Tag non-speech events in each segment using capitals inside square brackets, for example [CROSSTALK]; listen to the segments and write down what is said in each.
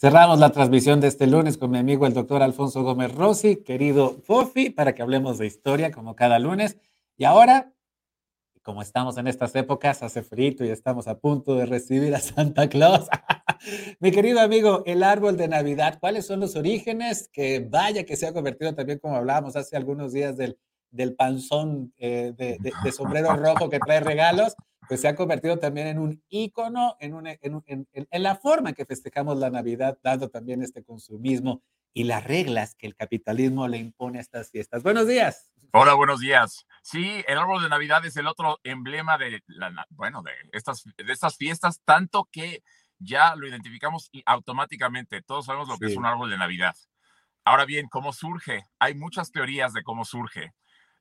Cerramos la transmisión de este lunes con mi amigo el doctor Alfonso Gómez Rossi, querido Fofi, para que hablemos de historia como cada lunes. Y ahora, como estamos en estas épocas, hace frito y estamos a punto de recibir a Santa Claus. [LAUGHS] mi querido amigo, el árbol de Navidad, ¿cuáles son los orígenes? Que vaya que se ha convertido también, como hablábamos hace algunos días, del, del panzón eh, de, de sombrero rojo que trae regalos pues se ha convertido también en un ícono, en, en, en, la forma en que festejamos la Navidad, dando también este consumismo y las reglas que el capitalismo le impone a estas fiestas. Buenos días. Hola, buenos días. Sí, el árbol de Navidad es el otro emblema de, la, bueno, de, estas, de estas fiestas, tanto que ya lo identificamos y automáticamente. Todos sabemos lo que es un árbol de Navidad. Ahora bien, ¿cómo surge? Hay muchas teorías de cómo surge.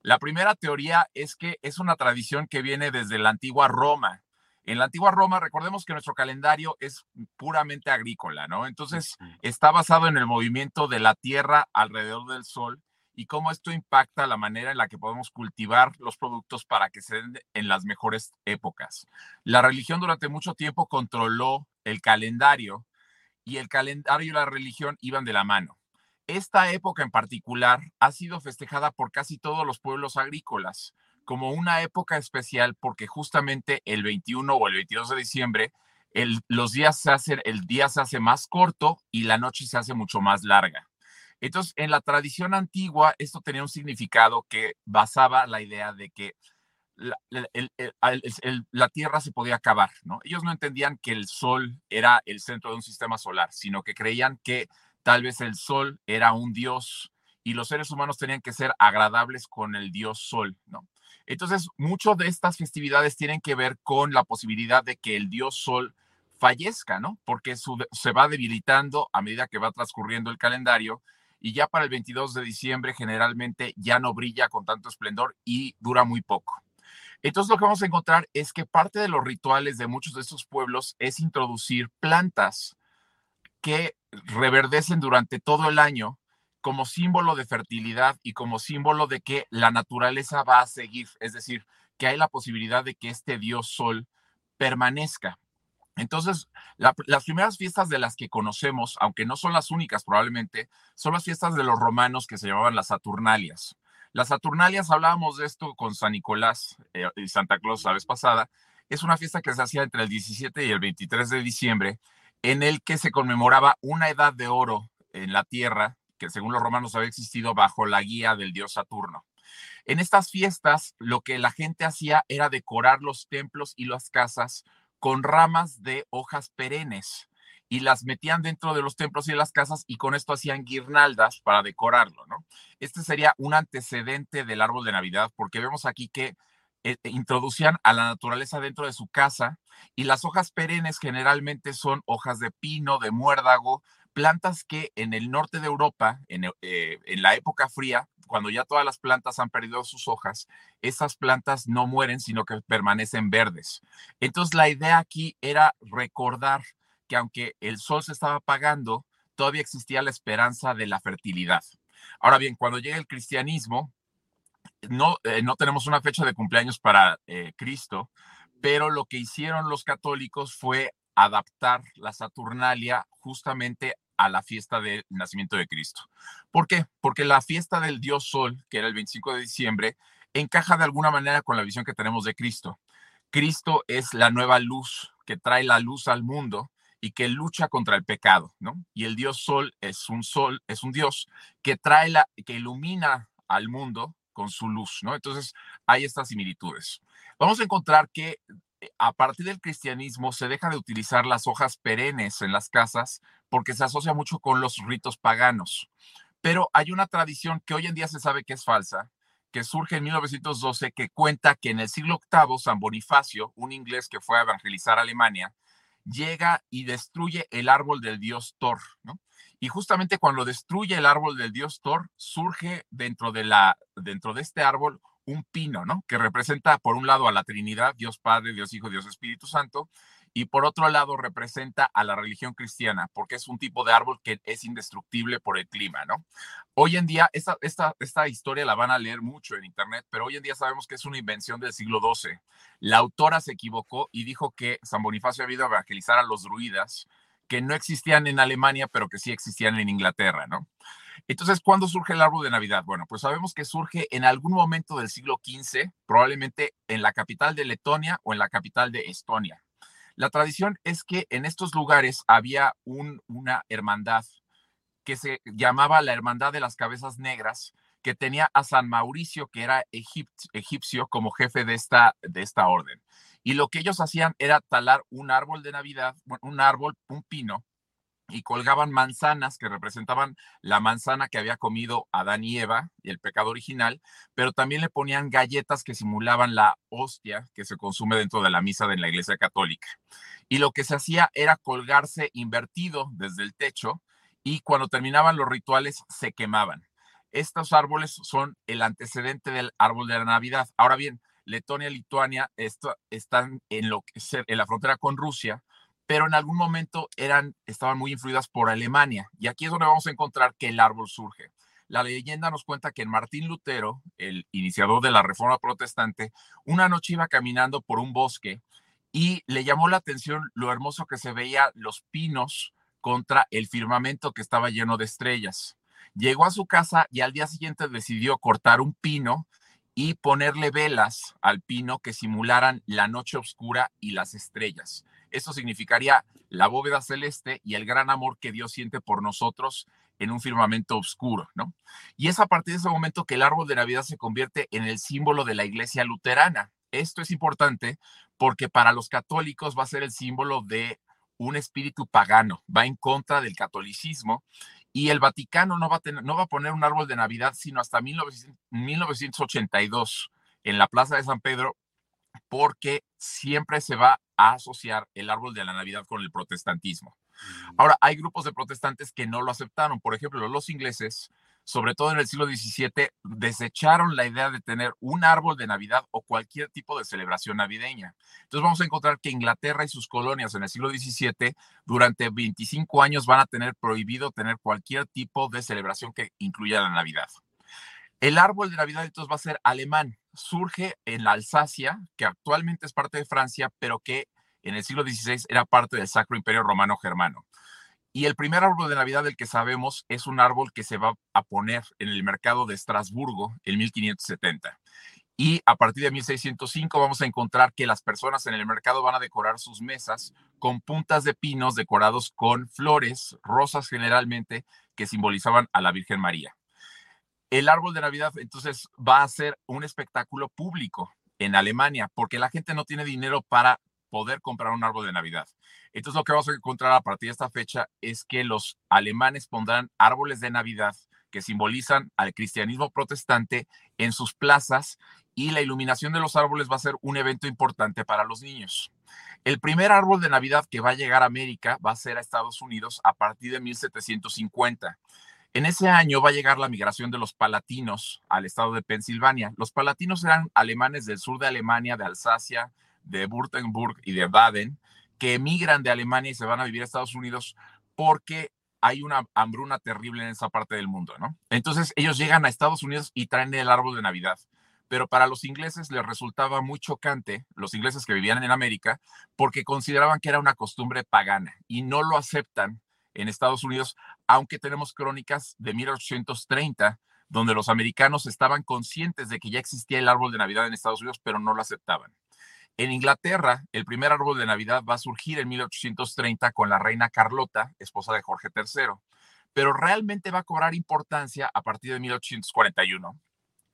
La primera teoría es que es una tradición que viene desde la antigua Roma. En la antigua Roma, recordemos que nuestro calendario es puramente agrícola, ¿no? Entonces, está basado en el movimiento de la Tierra alrededor del Sol y cómo esto impacta la manera en la que podemos cultivar los productos para que se den en las mejores épocas. La religión durante mucho tiempo controló el calendario y el calendario y la religión iban de la mano. Esta época en particular ha sido festejada por casi todos los pueblos agrícolas como una época especial porque justamente el 21 o el 22 de diciembre el, los días se hacen, el día se hace más corto y la noche se hace mucho más larga. Entonces, en la tradición antigua, esto tenía un significado que basaba la idea de que la, la, Tierra se podía acabar, ¿no? Ellos no entendían que el Sol era el centro de un sistema solar, sino que creían que Tal vez el sol era un dios y los seres humanos tenían que ser agradables con el dios sol, ¿no? Entonces, muchas de estas festividades tienen que ver con la posibilidad de que el dios sol fallezca, ¿no? Porque se va debilitando a medida que va transcurriendo el calendario y ya para el 22 de diciembre generalmente ya no brilla con tanto esplendor y dura muy poco. Entonces lo que vamos a encontrar es que parte de los rituales de muchos de estos pueblos es introducir plantas que reverdecen durante todo el año como símbolo de fertilidad y como símbolo de que la naturaleza va a seguir, es decir, que hay la posibilidad de que este dios sol permanezca. Entonces, las primeras fiestas de las que conocemos, aunque no son las únicas probablemente, son las fiestas de los romanos que se llamaban las Saturnalias. Las Saturnalias, hablábamos de esto con San Nicolás eh, y Santa Claus la vez pasada, es una fiesta que se hacía entre el 17 y el 23 de diciembre en el que se conmemoraba una edad de oro en la tierra que según los romanos había existido bajo la guía del dios Saturno. En estas fiestas lo que la gente hacía era decorar los templos y las casas con ramas de hojas perennes y las metían dentro de los templos y las casas y con esto hacían guirnaldas para decorarlo, ¿no? Este sería un antecedente del árbol de Navidad porque vemos aquí que eh, introducían a la naturaleza dentro de su casa y las hojas perennes generalmente son hojas de pino, de muérdago, plantas que en el norte de Europa, en, eh, en, la época fría, cuando ya todas las plantas han perdido sus hojas, esas plantas no mueren, sino que permanecen verdes. Entonces la idea aquí era recordar que aunque el sol se estaba apagando, todavía existía la esperanza de la fertilidad. Ahora bien, cuando llega el cristianismo, no, eh, no tenemos una fecha de cumpleaños para eh, Cristo, pero lo que hicieron los católicos fue adaptar la Saturnalia justamente a la fiesta del nacimiento de Cristo. ¿Por qué? Porque la fiesta del Dios Sol, que era el 25 de diciembre, encaja de alguna manera con la visión que tenemos de Cristo. Cristo es la nueva luz que trae la luz al mundo y que lucha contra el pecado, ¿no? Y el Dios Sol es un sol, es un Dios que trae la, que ilumina al mundo con su luz, ¿no? Entonces, hay estas similitudes. Vamos a encontrar que eh, a partir del cristianismo se deja de utilizar las hojas perennes en las casas porque se asocia mucho con los ritos paganos. Pero hay una tradición que hoy en día se sabe que es falsa, que surge en 1912, que cuenta que en el siglo VIII San Bonifacio, un inglés que fue a evangelizar Alemania, llega y destruye el árbol del dios Thor, ¿no? Y justamente cuando destruye el árbol del dios Thor, surge dentro de, la, dentro de este árbol un pino, ¿no? Que representa por un lado a la Trinidad, Dios Padre, Dios Hijo, Dios Espíritu Santo, y por otro lado representa a la religión cristiana, porque es un tipo de árbol que es indestructible por el clima, ¿no? Hoy en día, esta, esta, esta historia la van a leer mucho en Internet, pero hoy en día sabemos que es una invención del siglo XII. La autora se equivocó y dijo que San Bonifacio había ido a evangelizar a los druidas que no existían en Alemania, pero que sí existían en Inglaterra, ¿no? Entonces, ¿cuándo surge el árbol de Navidad? Bueno, pues sabemos que surge en algún momento del siglo XV, probablemente en la capital de Letonia o en la capital de Estonia. La tradición es que en estos lugares había una hermandad que se llamaba la Hermandad de las Cabezas Negras, que tenía a San Mauricio, que era egipcio, como jefe de esta, de esta orden. Y lo que ellos hacían era talar un árbol de Navidad, un árbol, un pino, y colgaban manzanas que representaban la manzana que había comido Adán y Eva y el pecado original, pero también le ponían galletas que simulaban la hostia que se consume dentro de la misa de la Iglesia Católica. Y lo que se hacía era colgarse invertido desde el techo y cuando terminaban los rituales se quemaban. Estos árboles son el antecedente del árbol de la Navidad. Ahora bien, Letonia y Lituania están en, lo que, en la frontera con Rusia, pero en algún momento eran, estaban muy influidas por Alemania. Y aquí es donde vamos a encontrar que el árbol surge. La leyenda nos cuenta que Martín Lutero, el iniciador de la Reforma Protestante, una noche iba caminando por un bosque y le llamó la atención lo hermoso que se veía los pinos contra el firmamento que estaba lleno de estrellas. Llegó a su casa y al día siguiente decidió cortar un pino y ponerle velas al pino que simularan la noche oscura y las estrellas. Eso significaría la bóveda celeste y el gran amor que Dios siente por nosotros en un firmamento oscuro, ¿no? Y es a partir de ese momento que el árbol de Navidad se convierte en el símbolo de la iglesia luterana. Esto es importante porque para los católicos va a ser el símbolo de un espíritu pagano, va en contra del catolicismo y el Vaticano no va a, tener, no va a poner un árbol de Navidad sino hasta 1982 en la Plaza de San Pedro porque siempre se va a asociar el árbol de la Navidad con el protestantismo. Mm. Ahora, hay grupos de protestantes que no lo aceptaron. Por ejemplo, los ingleses sobre todo en el siglo XVII, desecharon la idea de tener un árbol de Navidad o cualquier tipo de celebración navideña. Entonces vamos a encontrar que Inglaterra y sus colonias en el siglo XVII durante 25 años van a tener prohibido tener cualquier tipo de celebración que incluya la Navidad. El árbol de Navidad entonces va a ser alemán. Surge en la Alsacia, que actualmente es parte de Francia, pero que en el siglo XVI era parte del Sacro Imperio Romano Germano. Y el primer árbol de Navidad del que sabemos es un árbol que se va a poner en el mercado de Estrasburgo en 1570. Y a partir de 1605 vamos a encontrar que las personas en el mercado van a decorar sus mesas con puntas de pinos decorados con flores, rosas generalmente, que simbolizaban a la Virgen María. El árbol de Navidad entonces va a ser un espectáculo público en Alemania porque la gente no tiene dinero para poder comprar un árbol de Navidad. Entonces lo que vamos a encontrar a partir de esta fecha es que los alemanes pondrán árboles de Navidad que simbolizan al cristianismo protestante en sus plazas y la iluminación de los árboles va a ser un evento importante para los niños. El primer árbol de Navidad que va a llegar a América va a ser a Estados Unidos a partir de 1750. En ese año va a llegar la migración de los palatinos al estado de Pensilvania. Los palatinos eran alemanes del sur de Alemania, de Alsacia, de Württemberg y de Baden, que emigran de Alemania y se van a vivir a Estados Unidos porque hay una hambruna terrible en esa parte del mundo, ¿no? Entonces ellos llegan a Estados Unidos y traen el árbol de Navidad. Pero para los ingleses les resultaba muy chocante, los ingleses que vivían en América, porque consideraban que era una costumbre pagana y no lo aceptan en Estados Unidos, aunque tenemos crónicas de 1830 donde los americanos estaban conscientes de que ya existía el árbol de Navidad en Estados Unidos, pero no lo aceptaban. En Inglaterra, el primer árbol de Navidad va a surgir en 1830 con la reina Carlota, esposa de Jorge III, pero realmente va a cobrar importancia a partir de 1841,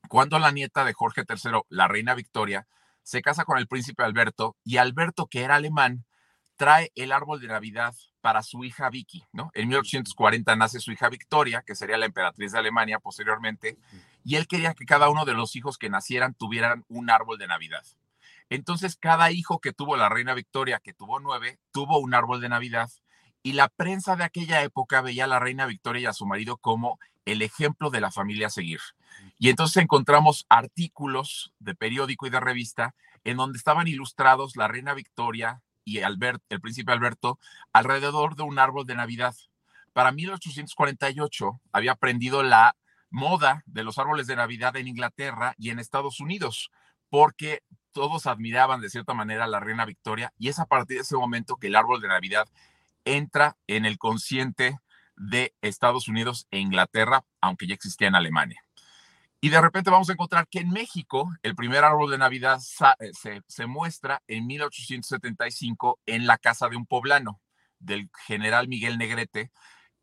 cuando la nieta de Jorge III, la reina Victoria, se casa con el príncipe Alberto y Alberto, que era alemán, trae el árbol de Navidad para su hija Vicky, ¿no? En 1840 nace su hija Victoria, que sería la emperatriz de Alemania posteriormente, y él quería que cada uno de los hijos que nacieran tuvieran un árbol de Navidad. Entonces, cada hijo que tuvo la reina Victoria, que tuvo nueve, tuvo un árbol de Navidad y la prensa de aquella época veía a la reina Victoria y a su marido como el ejemplo de la familia a seguir. Y entonces encontramos artículos de periódico y de revista en donde estaban ilustrados la reina Victoria y Albert, el príncipe Alberto alrededor de un árbol de Navidad. Para 1848 había aprendido la moda de los árboles de Navidad en Inglaterra y en Estados Unidos, porque todos admiraban de cierta manera a la reina Victoria y es a partir de ese momento que el árbol de Navidad entra en el consciente de Estados Unidos e Inglaterra, aunque ya existía en Alemania. Y de repente vamos a encontrar que en México el primer árbol de Navidad eh, se, muestra en 1875 en la casa de un poblano del general Miguel Negrete,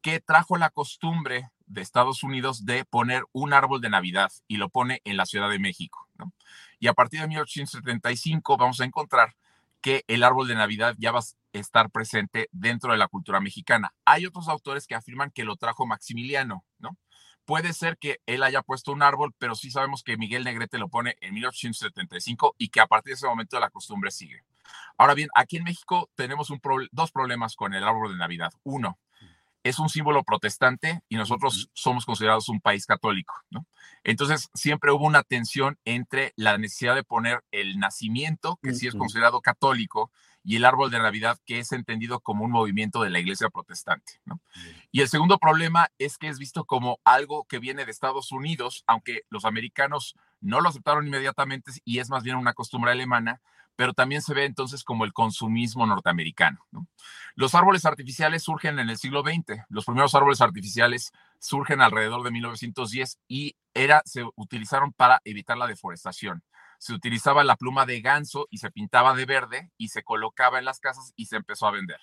que trajo la costumbre de Estados Unidos de poner un árbol de Navidad y lo pone en la Ciudad de México. ¿no? Y a partir de 1875 vamos a encontrar que el árbol de Navidad ya va a estar presente dentro de la cultura mexicana. Hay otros autores que afirman que lo trajo Maximiliano, ¿no? Puede ser que él haya puesto un árbol, pero sí sabemos que Miguel Negrete lo pone en 1875 y que a partir de ese momento la costumbre sigue. Ahora bien, aquí en México tenemos dos problemas con el árbol de Navidad. Uno, es un símbolo protestante y nosotros somos considerados un país católico, ¿no? Entonces, siempre hubo una tensión entre la necesidad de poner el nacimiento, que sí es considerado católico, y el árbol de Navidad, que es entendido como un movimiento de la iglesia protestante, ¿no? Y el segundo problema es que es visto como algo que viene de Estados Unidos, aunque los americanos no lo aceptaron inmediatamente y es más bien una costumbre alemana, pero también se ve entonces como el consumismo norteamericano. Los árboles artificiales surgen en el siglo XX. Los primeros árboles artificiales surgen alrededor de 1910 y era, se utilizaron para evitar la deforestación. Se utilizaba la pluma de ganso y se pintaba de verde y se colocaba en las casas y se empezó a vender.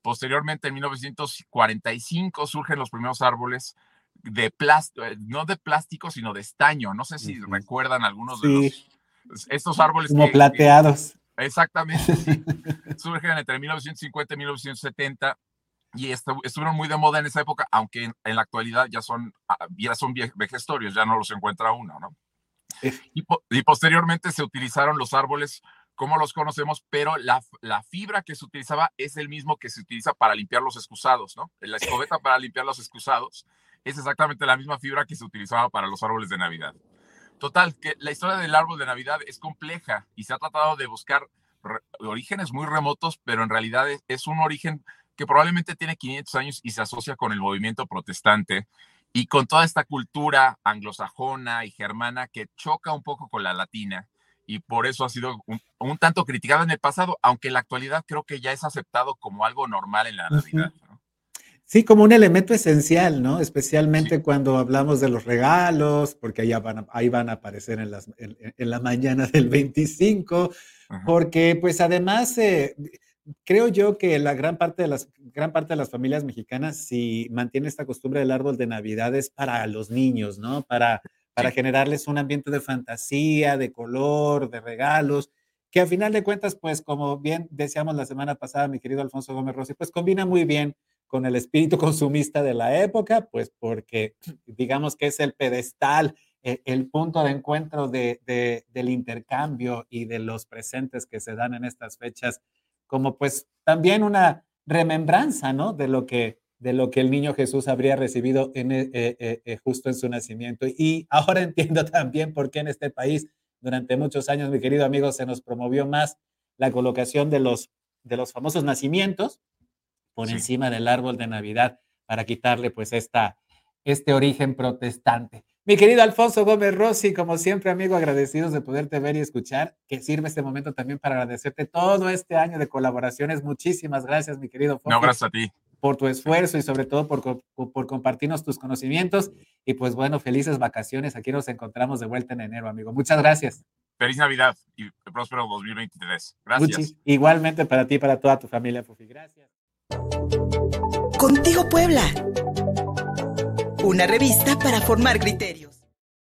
Posteriormente, en 1945, surgen los primeros árboles de plástico, eh, no de plástico, sino de estaño. No sé si recuerdan algunos de los estos árboles. Como plateados. exactamente. [LAUGHS] surgen entre 1950 y 1970 y estuvieron muy de moda en esa época, aunque en, la actualidad ya son, ah, ya son vejestorios, ya no los encuentra uno, ¿no? Y, y, posteriormente se utilizaron los árboles como los conocemos, pero la, la, fibra que se utilizaba es el mismo que se utiliza para limpiar los excusados, ¿no? La escobeta para limpiar los excusados es exactamente la misma fibra que se utilizaba para los árboles de Navidad. Total, que la historia del árbol de Navidad es compleja y se ha tratado de buscar orígenes muy remotos, pero en realidad es, un origen que probablemente tiene 500 años y se asocia con el movimiento protestante y con toda esta cultura anglosajona y germana que choca un poco con la latina y por eso ha sido un, un tanto criticado en el pasado, aunque en la actualidad creo que ya es aceptado como algo normal en la Navidad. Sí, como un elemento esencial, ¿no? Especialmente cuando hablamos de los regalos, porque allá van ahí van a aparecer en, las, en, la mañana del 25, porque pues además eh, creo yo que la gran parte, de las, gran parte de las familias mexicanas si mantiene esta costumbre del árbol de Navidad es para los niños, ¿no? Para, para generarles un ambiente de fantasía, de color, de regalos que a final de cuentas, pues como bien decíamos la semana pasada, mi querido Alfonso Gómez Rossi, pues combina muy bien con el espíritu [LAUGHS] consumista de la época, pues porque digamos que es el pedestal, e, el, punto de encuentro de, del intercambio y de los presentes que se dan en estas fechas, como pues también una remembranza, ¿no? De lo que, de lo que el niño Jesús habría recibido eh, eh, justo en su nacimiento. Y ahora [LAUGHS] entiendo también por qué en este país durante muchos años, mi querido amigo, se nos promovió más la colocación de los, de los famosos nacimientos, por encima del árbol de Navidad para quitarle pues esta, este origen protestante. Mi querido Alfonso Gómez Rossi, como siempre, amigo, agradecidos de poderte ver y escuchar, que sirve este momento también para agradecerte todo este año de colaboraciones. Muchísimas gracias, mi querido No, gracias a ti. Por tu esfuerzo y sobre todo por, por compartirnos tus conocimientos. Y pues bueno, felices vacaciones. Aquí nos encontramos de vuelta en enero, amigo. Muchas gracias. Feliz Navidad y próspero 2023. Gracias. igualmente para ti y para toda tu familia, Fufi. Gracias. Contigo Puebla. Una revista para formar criterios.